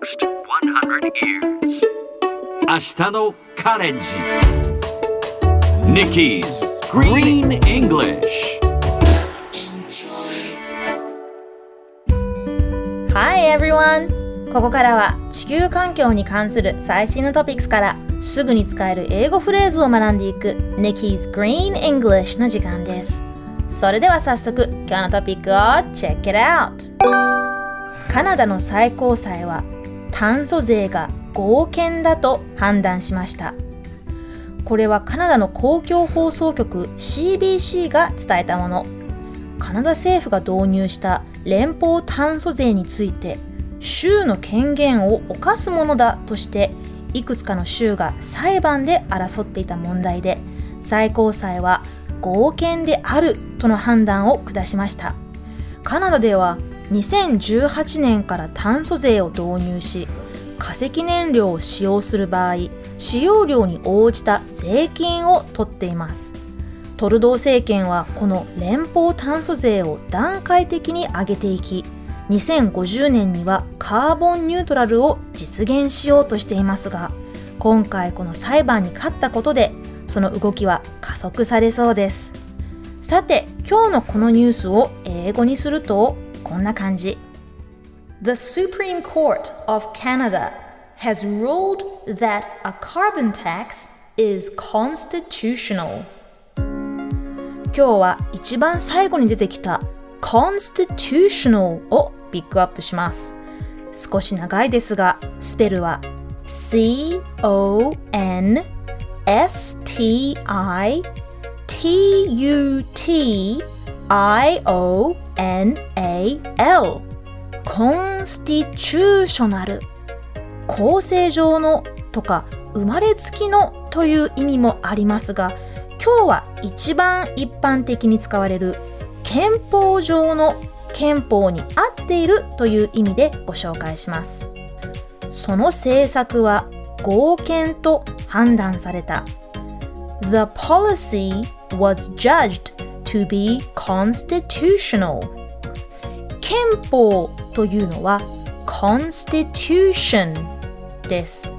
next 100 years. 明日のカレンジ Nikki's Green English Hi everyone! ここからは地球環境に関する最新のトピックスからすぐに使える英語フレーズを学んでいく Nikki's Green English の時間です。それでは早速今日のトピックを Check it out! カナダの最高裁は炭素税が合憲だと判断しました。これはカナダの公共放送局 CBC が伝えたもの。カナダ政府が導入した連邦炭素税について州の権限を侵すものだとしていくつかの州が裁判で争っていた問題で最高裁は合憲であるとの判断を下しましたカナダでは2018年から炭素税を導入し化石燃料を使用する場合使用量に応じた税金を取っています。トルドー政権はこの連邦炭素税を段階的に上げていき2050年にはカーボンニュートラルを実現しようとしていますが今回この裁判に勝ったことでその動きは加速されそうです。さて今日のこのニュースを英語にするとこんな感じ The Supreme Court of Canada has ruled that a carbon tax is constitutional 今日は一番最後に出てきた constitutional をピックアップします少し長いですがスペルは CONSTITUT I-O-N-A-L コンスティチューショナル構成上のとか生まれつきのという意味もありますが今日は一番一般的に使われる憲法上の憲法に合っているという意味でご紹介します。その政策は合憲と判断された。The policy was judged to be constitutional. 憲法というのは constitution です。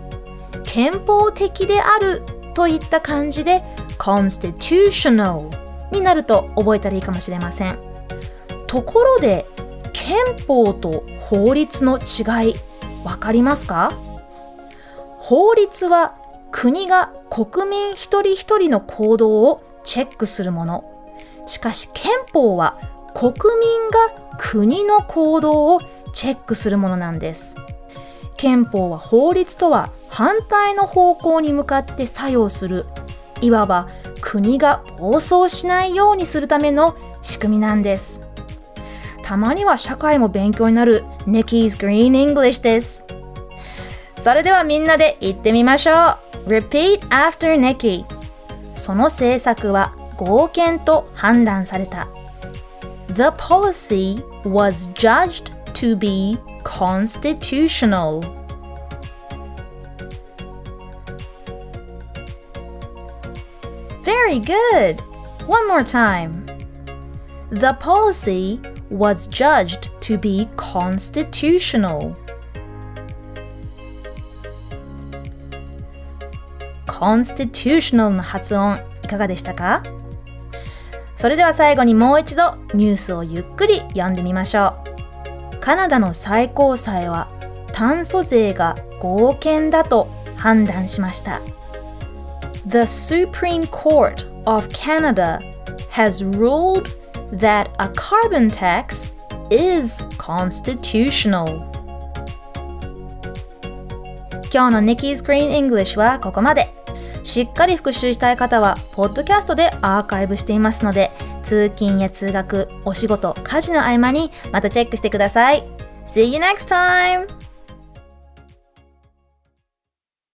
憲法的であるといった感じで constitutional になると覚えたらいいかもしれません。ところで憲法と法律の違いわかりますか？法律は国が国民一人一人の行動をチェックするもの。しかし憲法は国民が国の行動をチェックするものなんです。憲法は法律とは反対の方向に向かって作用する。いわば国が暴走しないようにするための仕組みなんです。たまには社会も勉強になる Nikki's Green English です。それではみんなで言ってみましょう。Repeat after Nikki その政策は合憲と判断された The policy was judged to be constitutional Very good! One more time. The policy was judged to be constitutional. constitutional の発音いかがでしたか それでは最後にもう一度ニュースをゆっくり読んでみましょう。カナダの最高裁は炭素税が合憲だと判断しました。The Supreme Court of Canada has ruled that a carbon tax is constitutional. 今日の Nikki's Green English はここまで。しっかり復習したい方は、ポッドキャストでアーカイブしていますので、通勤や通学、お仕事、家事の合間にまたチェックしてください。See you next time!